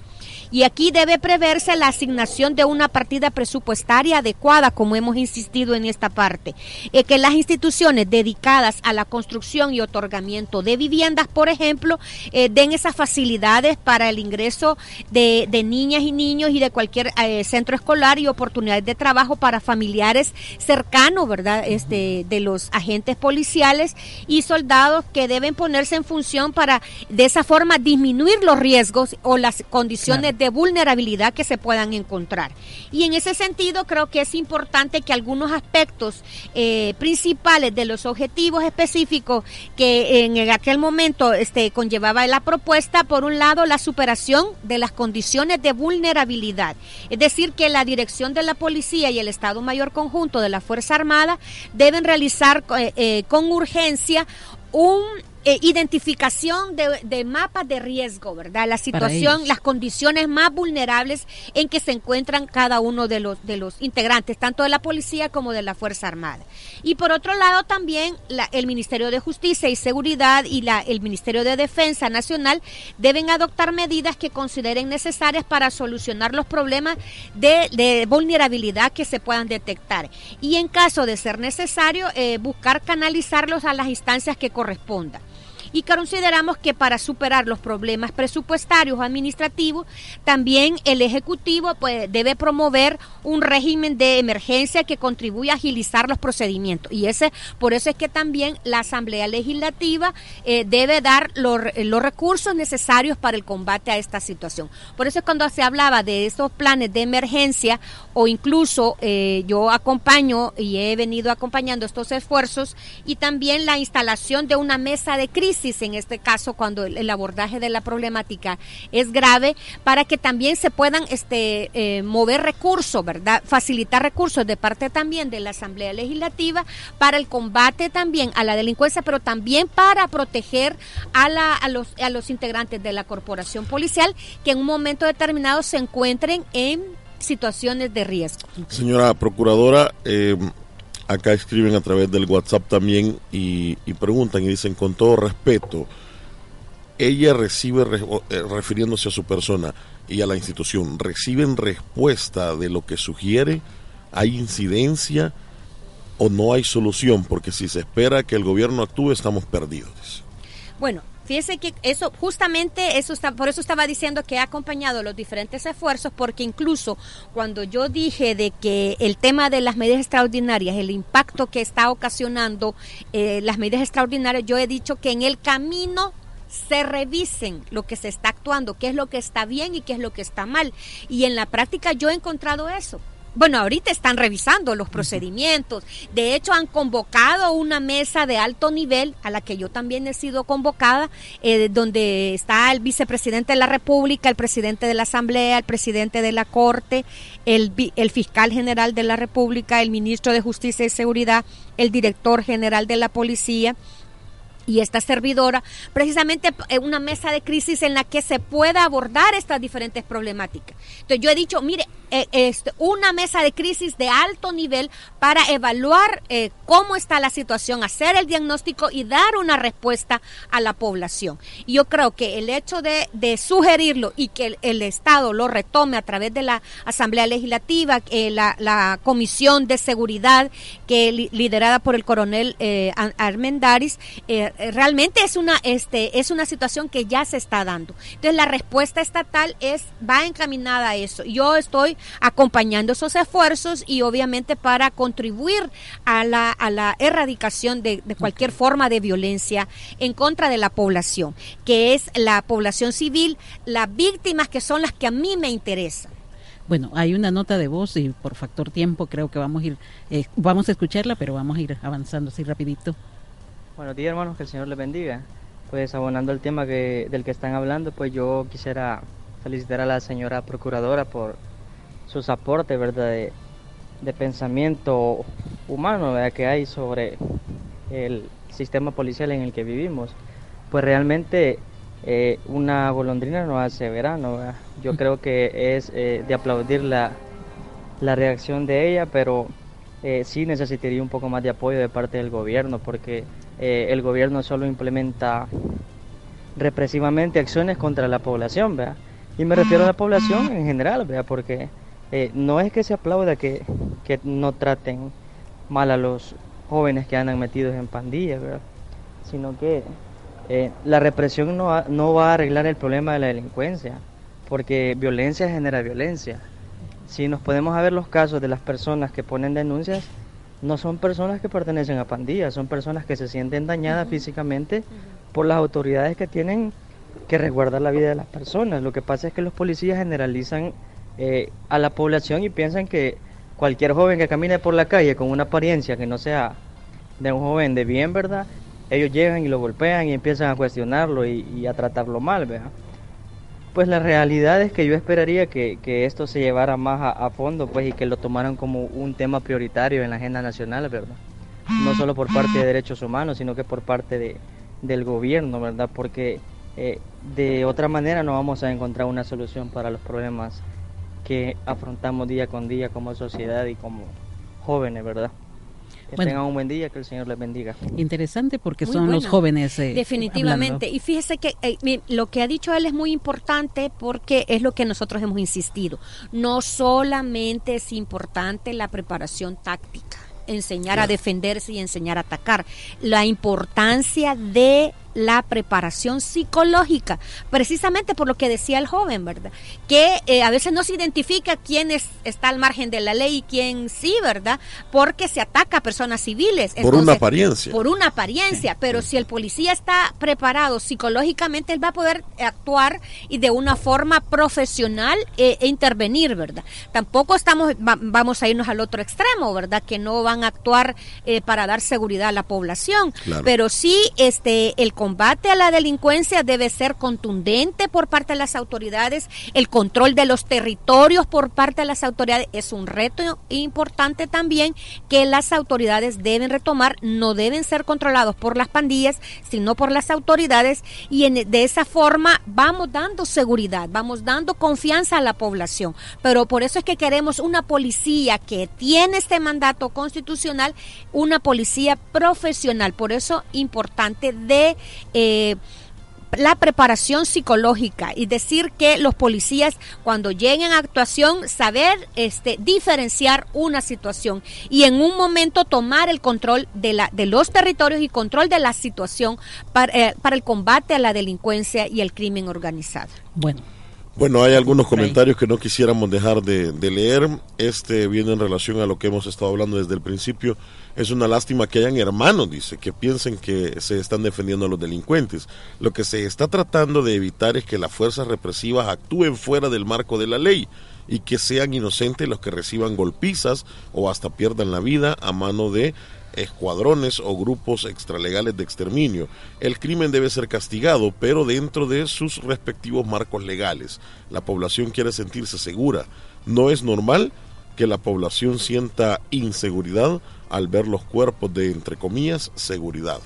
Y aquí debe preverse la asignación de una partida presupuestaria adecuada, como hemos insistido en esta parte. Eh, que las instituciones dedicadas a la construcción y otorgamiento de viviendas, por ejemplo, eh, den esas facilidades para el ingreso de, niñas y niños y de cualquier eh, centro escolar y oportunidades de trabajo para familiares cercanos, ¿verdad? Este, de los agentes policiales y soldados que deben ponerse en función para de esa forma disminuir los riesgos o las condiciones de vulnerabilidad que se puedan encontrar. Y en ese sentido creo que es importante que algunos aspectos eh, principales de los objetivos específicos que en aquel momento este, conllevaba la propuesta, por un lado la superación de las condiciones de vulnerabilidad, es decir, que la dirección de la policía y el Estado Mayor Conjunto de la Fuerza Armada deben realizar eh, eh, con urgencia un eh, identificación de, de mapas de riesgo, ¿verdad? La situación, las condiciones más vulnerables en que se encuentran cada uno de los de los integrantes, tanto de la policía como de la Fuerza Armada. Y por otro lado también la- el Ministerio de Justicia y Seguridad y la, el Ministerio de Defensa Nacional deben adoptar medidas que consideren necesarias para solucionar los problemas de, de vulnerabilidad que se puedan detectar. Y en caso de ser necesario, eh, buscar canalizarlos a las instancias que correspondan. Y consideramos que para superar los problemas presupuestarios o administrativos, también el Ejecutivo pues, debe promover un régimen de emergencia que contribuya a agilizar los procedimientos. Y ese, por eso es que también la Asamblea Legislativa eh, debe dar los, los recursos necesarios para el combate a esta situación. Por eso es cuando se hablaba de estos planes de emergencia o incluso eh, yo acompaño y he venido acompañando estos esfuerzos y también la instalación de una mesa de crisis, en este caso cuando el, abordaje de la problemática es grave, para que también se puedan este, eh, mover recursos, ¿verdad? Facilitar recursos de parte también de la Asamblea Legislativa para el combate también a la delincuencia, pero también para proteger a, la, a, los, a los integrantes de la corporación policial que en un momento determinado se encuentren en situaciones de riesgo. Señora Procuradora, eh, acá escriben a través del WhatsApp también y, preguntan y dicen con todo respeto, ella recibe, eh, refiriéndose a su persona y a la institución, reciben respuesta de lo que sugiere, hay incidencia o no hay solución, porque si se espera que el gobierno actúe estamos perdidos. Bueno, Fíjese que eso, justamente, eso está, por eso estaba diciendo que ha acompañado los diferentes esfuerzos, porque incluso cuando yo dije de que el tema de las medidas extraordinarias, el impacto que está ocasionando eh, las medidas extraordinarias, yo he dicho que en el camino se revisen lo que se está actuando, qué es lo que está bien y qué es lo que está mal. Y en la práctica yo he encontrado eso bueno, ahorita están revisando los procedimientos. De hecho, han convocado una mesa de alto nivel, a la que yo también he sido convocada, eh, donde está el vicepresidente de la República, el presidente de la Asamblea, el presidente de la Corte, el, el fiscal general de la República, el ministro de Justicia y Seguridad, el director general de la Policía y esta servidora, precisamente una mesa de crisis en la que se pueda abordar estas diferentes problemáticas. Entonces yo he dicho, mire, eh, este, una mesa de crisis de alto nivel para evaluar eh, cómo está la situación, hacer el diagnóstico y dar una respuesta a la población. Y yo creo que el hecho de, sugerirlo y que el, Estado lo retome a través de la Asamblea Legislativa, eh, la, Comisión de Seguridad, que liderada por el coronel Armendaris, realmente es una, este, es una situación que ya se está dando. Entonces la respuesta estatal es, va encaminada a eso. Yo estoy acompañando esos esfuerzos y obviamente para contribuir a la, a la erradicación de, cualquier forma de violencia en contra de la población, que es la población civil, las víctimas que son las que a mí me interesan. Bueno, hay una nota de voz y por factor tiempo creo que vamos a ir, eh, vamos a escucharla, pero vamos a ir avanzando así rapidito. Buenos días hermanos, que el Señor les bendiga. Pues abonando el tema que, del que están hablando, pues yo quisiera felicitar a la señora procuradora por sus aportes ¿verdad? De, pensamiento humano que hay sobre el sistema policial en el que vivimos. Pues realmente eh, una golondrina no hace verano. Yo creo que es eh, de aplaudir la, la, reacción de ella, pero eh, sí necesitaría un poco más de apoyo de parte del gobierno, porque el gobierno solo implementa represivamente acciones contra la población, ¿verdad? Y me refiero a la población en general, ¿verdad? Porque eh, no es que se aplauda que, no traten mal a los jóvenes que andan metidos en pandillas, sino que eh, la represión no, no va a arreglar el problema de la delincuencia, porque violencia genera violencia. Si nos podemos ver los casos de las personas que ponen denuncias, no son personas que pertenecen a pandillas, son personas que se sienten dañadas físicamente por las autoridades que tienen que resguardar la vida de las personas. Lo que pasa es que los policías generalizan eh, a la población y piensan que cualquier joven que camine por la calle con una apariencia que no sea de un joven de bien, ¿verdad? Ellos llegan y lo golpean y empiezan a cuestionarlo y, a tratarlo mal, ¿verdad? Pues la realidad es que yo esperaría que, esto se llevara más a, fondo, pues, y que lo tomaran como un tema prioritario en la agenda nacional, ¿verdad? No solo por parte de derechos humanos, sino que por parte de, del gobierno, ¿verdad? Porque eh, de otra manera no vamos a encontrar una solución para los problemas que afrontamos día con día como sociedad y como jóvenes, ¿verdad? Que tengan un buen día, que el Señor les bendiga. Interesante porque son los jóvenes. Eh, Definitivamente. Y fíjese que eh, lo que ha dicho él es muy importante porque es lo que nosotros hemos insistido. No solamente es importante la preparación táctica, enseñar a defenderse y enseñar a atacar. La importancia de la preparación psicológica, precisamente por lo que decía el joven, ¿verdad? Que eh, a veces no se identifica quién es, está al margen de la ley y quién sí, ¿verdad? Porque se ataca a personas civiles. por una apariencia. Por una apariencia, pero si el policía está preparado psicológicamente, él va a poder actuar y de una forma profesional eh, e intervenir, ¿verdad? Tampoco estamos, vamos a irnos al otro extremo, ¿verdad? Que no van a actuar eh, para dar seguridad a la población, pero sí, este, el combate a la delincuencia debe ser contundente por parte de las autoridades, el control de los territorios por parte de las autoridades es un reto importante también que las autoridades deben retomar, no deben ser controlados por las pandillas, sino por las autoridades y de esa forma vamos dando seguridad, vamos dando confianza a la población. Pero por eso es que queremos una policía que tiene este mandato constitucional, una policía profesional. Por eso importante de... Eh, la preparación psicológica y decir que los policías cuando lleguen a actuación saber este diferenciar una situación y en un momento tomar el control de la de los territorios y control de la situación para, eh, para el combate a la delincuencia y el crimen organizado. Bueno, bueno, hay algunos comentarios que no quisiéramos dejar de, leer. Este viene en relación a lo que hemos estado hablando desde el principio. Es una lástima que hayan hermanos, dice, que piensen que se están defendiendo a los delincuentes. Lo que se está tratando de evitar es que las fuerzas represivas actúen fuera del marco de la ley y que sean inocentes los que reciban golpizas o hasta pierdan la vida a mano de escuadrones o grupos extralegales de exterminio. El crimen debe ser castigado, pero dentro de sus respectivos marcos legales. La población quiere sentirse segura. No es normal que la población sienta inseguridad al ver los cuerpos de, entre comillas, seguridad.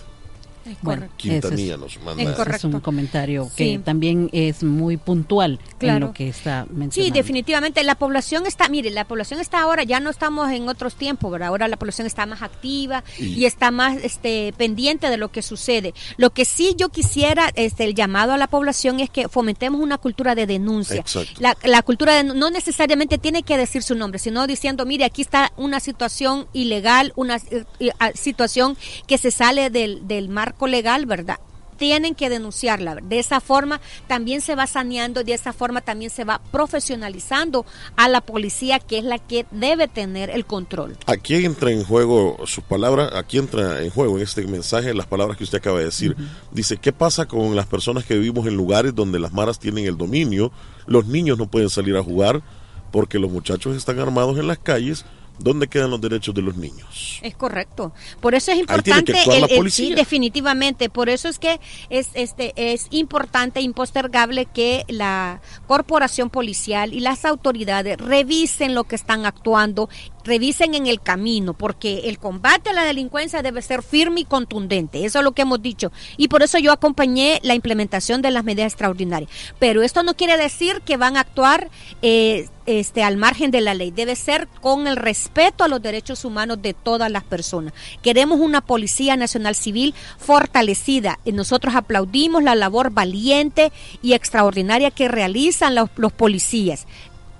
Bueno, Quintanilla nos manda. Es, un comentario que también es muy puntual en lo que está mencionando. Sí, definitivamente. La población está, mire, la población está ahora, ya no estamos en otros tiempos, ¿verdad? Ahora la población está más activa y, está más este, pendiente de lo que sucede. Lo que sí yo quisiera, este, el llamado a la población es que fomentemos una cultura de denuncia. La, la cultura de, no necesariamente tiene que decir su nombre, sino diciendo, mire, aquí está una situación ilegal, una eh, eh, situación que se sale del, del marco legal, ¿verdad? tienen que denunciarla. De esa forma también se va saneando, de esa forma también se va profesionalizando a la policía, que es la que debe tener el control. Aquí entra en juego su palabra, aquí entra en juego en este mensaje las palabras que usted acaba de decir. Dice, ¿qué pasa con las personas que vivimos en lugares donde las maras tienen el dominio? Los niños no pueden salir a jugar porque los muchachos están armados en las calles ¿Dónde quedan los derechos de los niños? Es correcto. Por eso es importante, el, sí, definitivamente. Por eso es que es, este, es importante, impostergable que la corporación policial y las autoridades revisen lo que están actuando revisen en el camino, porque el combate a la delincuencia debe ser firme y contundente. Eso es lo que hemos dicho. Y por eso yo acompañé la implementación de las medidas extraordinarias. Pero esto no quiere decir que van a actuar eh, este, al margen de la ley. Debe ser con el respeto a los derechos humanos de todas las personas. Queremos una Policía Nacional Civil fortalecida. Nosotros aplaudimos la labor valiente y extraordinaria que realizan los, los policías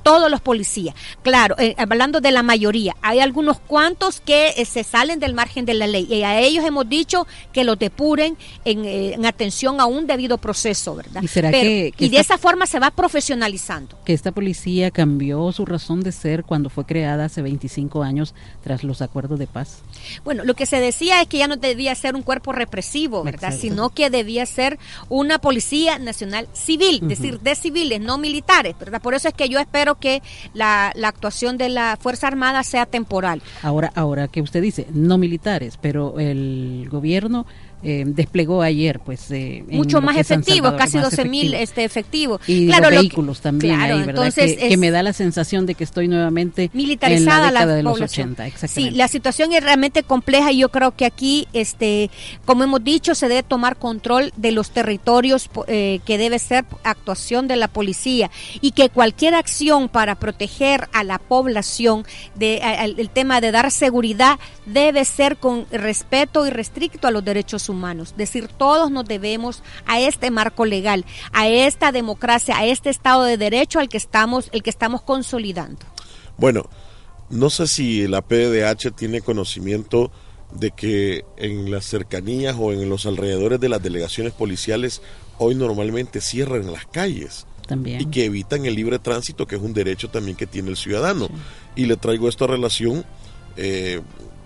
todos los policías. Claro, eh, hablando de la mayoría, hay algunos cuantos que eh, se salen del margen de la ley y a ellos hemos dicho que los depuren en, eh, atención a un debido proceso, ¿verdad? ¿Y, será que, y de esa forma se va profesionalizando. Que esta policía cambió su razón de ser cuando fue creada hace 25 años tras los acuerdos de paz. Bueno, lo que se decía es que ya no debía ser un cuerpo represivo, ¿verdad? Sino que debía ser una policía nacional civil, es decir, de civiles, no militares, ¿verdad? Por eso es que yo espero que la, la, actuación de la Fuerza Armada sea temporal. Ahora, ahora que usted dice, no militares, pero el gobierno eh, desplegó ayer, pues eh, mucho más efectivo, casi 12 mil este efectivo. Y los vehículos también, Entonces que, me da la sensación de que estoy nuevamente militarizada en la, de los 80. Sí, la situación es realmente compleja y yo creo que aquí, este, como hemos dicho, se debe tomar control de los territorios eh, que debe ser actuación de la policía y que cualquier acción para proteger a la población, de, el tema de dar seguridad debe ser con respeto y restricto a los derechos humanos. Decir, todos nos debemos a este marco legal, a esta democracia, a este Estado de Derecho al que estamos, el que estamos consolidando. Bueno, no sé si la PDH tiene conocimiento de que en las cercanías o en los alrededores de las delegaciones policiales hoy normalmente cierran las calles. También. Y que evitan el libre tránsito, que es un derecho también que tiene el ciudadano. Y le traigo esta relación eh,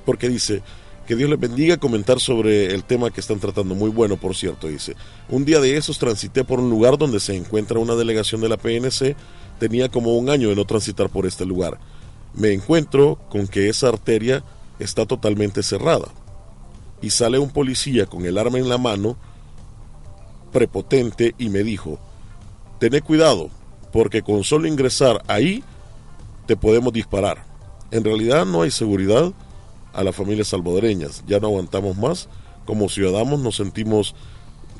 porque dice, que Dios les bendiga, comentar sobre el tema que están tratando, muy bueno por cierto, dice, un día de esos transité por un lugar donde se encuentra una delegación de la PNC, tenía como un año de no transitar por este lugar. Me encuentro con que esa arteria está totalmente cerrada. Y sale un policía con el arma en la mano, prepotente, y me dijo, tené cuidado, porque con solo ingresar ahí, te podemos disparar. En realidad no hay seguridad a las familias salvadoreñas, ya no aguantamos más, como ciudadanos nos sentimos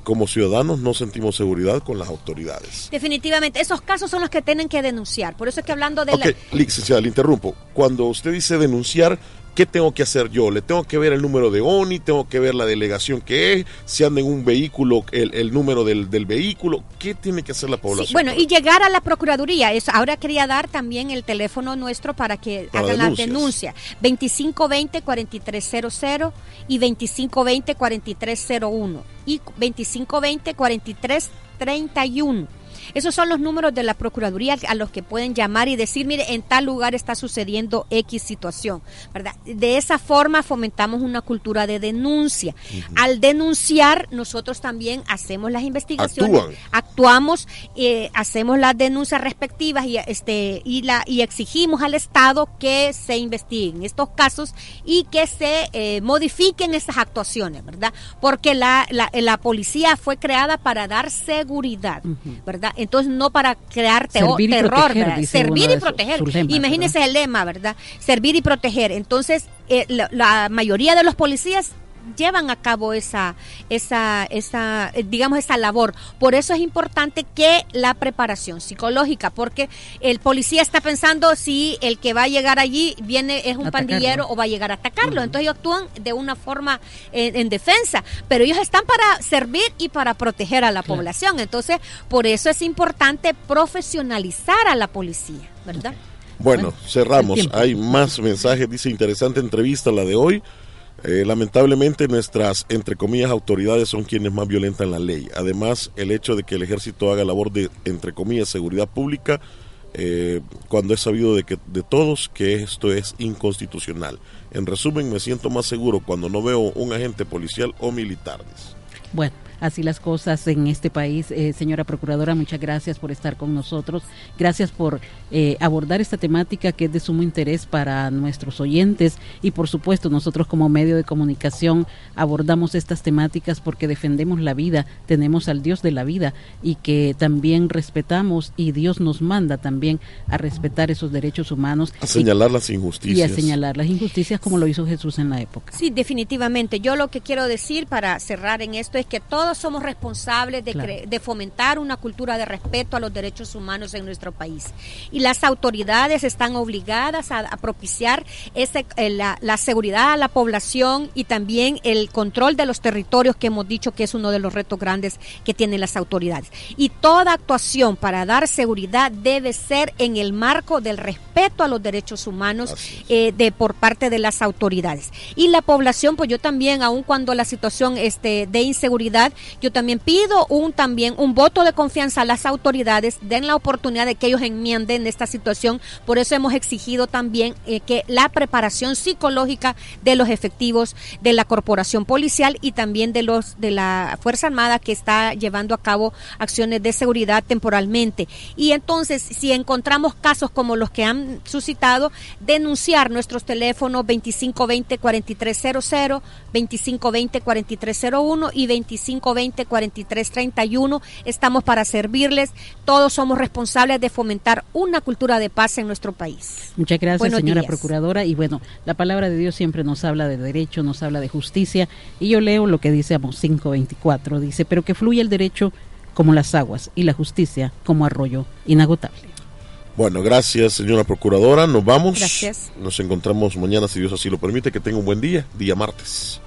como ciudadanos no sentimos seguridad con las autoridades. Definitivamente, esos casos son los que tienen que denunciar. Por eso es que hablando de Ok, licenciada, le interrumpo. Cuando usted dice denunciar, ¿qué tengo que hacer yo? ¿Le tengo que ver el número de ONI? ¿Tengo que ver la delegación que es? Si anda en un vehículo, el, el número del, del vehículo. ¿Qué tiene que hacer la población? Sí, bueno, y llegar a la Procuraduría. Es, ahora quería dar también el teléfono nuestro para que Para hagan las denuncias. denuncias. 2520-4300 y 2520-4301 y 2520-4331. Esos son los números de la Procuraduría a los que pueden llamar y decir, mire, en tal lugar está sucediendo X situación, ¿verdad? De esa forma fomentamos una cultura de denuncia. Al denunciar, nosotros también hacemos las investigaciones, Actúan. actuamos, eh, hacemos las denuncias respectivas y, este, y, la, y exigimos al Estado que se investiguen estos casos y que se eh, modifiquen esas actuaciones, ¿verdad? Porque la, la, la policía fue creada para dar seguridad, ¿verdad? Entonces no para crear teo- Servir y terror, proteger, Servir y proteger. el lema, ¿verdad? Servir y proteger. Entonces, eh, la, la mayoría de los policías llevan a cabo esa, esa, esa, eh, digamos, esa labor. Por eso es importante que la preparación psicológica, porque el policía está pensando si el que va a llegar allí viene es un Atacarlo. pandillero o va a llegar a atacarlo. Entonces ellos actúan de una forma eh, en defensa, pero ellos están para servir y para proteger a la población. Entonces, por eso es importante profesionalizar a la policía, ¿verdad? Bueno, Bueno, cerramos. Hay más mensajes. Dice interesante entrevista la de hoy. Eh, lamentablemente nuestras, entre comillas, autoridades son quienes más violentan la ley. Además, el hecho de que el ejército haga labor de, entre comillas, seguridad pública, eh, cuando es sabido de, que, de todos que esto es inconstitucional. En resumen, me siento más seguro cuando no veo un agente policial o militar. Bueno, así las cosas en este país. Eh, señora Procuradora, muchas gracias por estar con nosotros. Gracias por eh, abordar esta temática que es de sumo interés para nuestros oyentes y por supuesto nosotros como medio de comunicación abordamos estas temáticas porque defendemos la vida, tenemos al Dios de la vida y que también respetamos y Dios nos manda también a respetar esos derechos humanos A y- señalar las y, injusticias. a señalar las injusticias como lo hizo Jesús en la época. Sí, definitivamente. Yo lo que quiero decir para cerrar en esto es que todos somos responsables de, Claro. de fomentar una cultura de respeto a los derechos humanos en nuestro país. Y las autoridades están obligadas a, a propiciar ese, eh, la, la seguridad a la población y también el control de los territorios que hemos dicho que es uno de los retos grandes que tienen las autoridades. Y toda actuación para dar seguridad debe ser en el marco del respeto a los derechos humanos eh, de por parte de las autoridades y la población pues yo también aun cuando la situación este de inseguridad yo también pido un también un voto de confianza a las autoridades. Den la oportunidad de que ellos enmienden esta situación. Por eso hemos exigido también eh, que la preparación psicológica de los efectivos de la corporación policial y también de los de la fuerza armada que está llevando a cabo acciones de seguridad temporalmente. Y entonces si encontramos casos como los que han suscitado denunciar nuestros teléfonos 2520-4300, 2520-4301 y 2520-4331. Estamos para servirles. Todos somos responsables de fomentar una cultura de paz en nuestro país. Muchas gracias, Buenos señora días. Procuradora. Y bueno, la palabra de Dios siempre nos habla de derecho, nos habla de justicia. Y yo leo lo que dice Amos 5.24. Dice, pero que fluye el derecho como las aguas y la justicia como arroyo inagotable. Bueno, gracias, señora procuradora. Nos vamos. Gracias. Nos encontramos mañana, si Dios así lo permite. Que tenga un buen día, día martes.